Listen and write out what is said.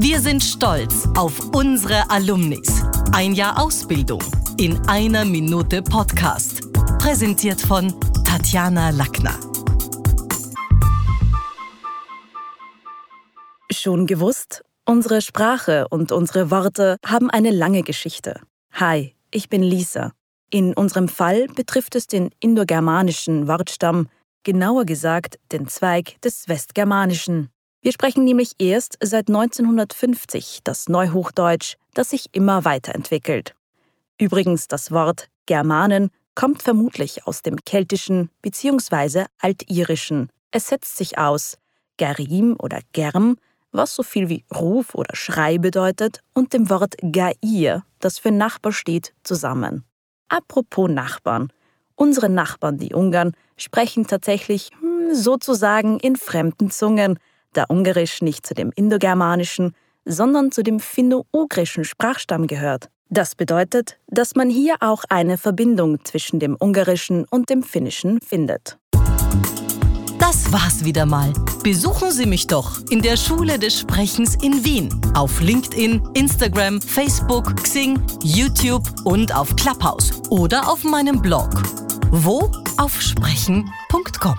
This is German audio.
Wir sind stolz auf unsere Alumnis. Ein Jahr Ausbildung in einer Minute Podcast. Präsentiert von Tatjana Lackner. Schon gewusst? Unsere Sprache und unsere Worte haben eine lange Geschichte. Hi, ich bin Lisa. In unserem Fall betrifft es den indogermanischen Wortstamm, genauer gesagt den Zweig des Westgermanischen. Wir sprechen nämlich erst seit 1950 das Neuhochdeutsch, das sich immer weiterentwickelt. Übrigens, das Wort Germanen kommt vermutlich aus dem Keltischen bzw. Altirischen. Es setzt sich aus Gerim oder Germ, was so viel wie Ruf oder Schrei bedeutet, und dem Wort Gair, das für Nachbar steht, zusammen. Apropos Nachbarn. Unsere Nachbarn, die Ungarn, sprechen tatsächlich hm, sozusagen in fremden Zungen, da Ungarisch nicht zu dem Indogermanischen, sondern zu dem finno-ugrischen Sprachstamm gehört. Das bedeutet, dass man hier auch eine Verbindung zwischen dem Ungarischen und dem Finnischen findet. Das war's wieder mal. Besuchen Sie mich doch in der Schule des Sprechens in Wien. Auf LinkedIn, Instagram, Facebook, Xing, YouTube und auf Clubhouse. Oder auf meinem Blog. Wo? Auf sprechen.com.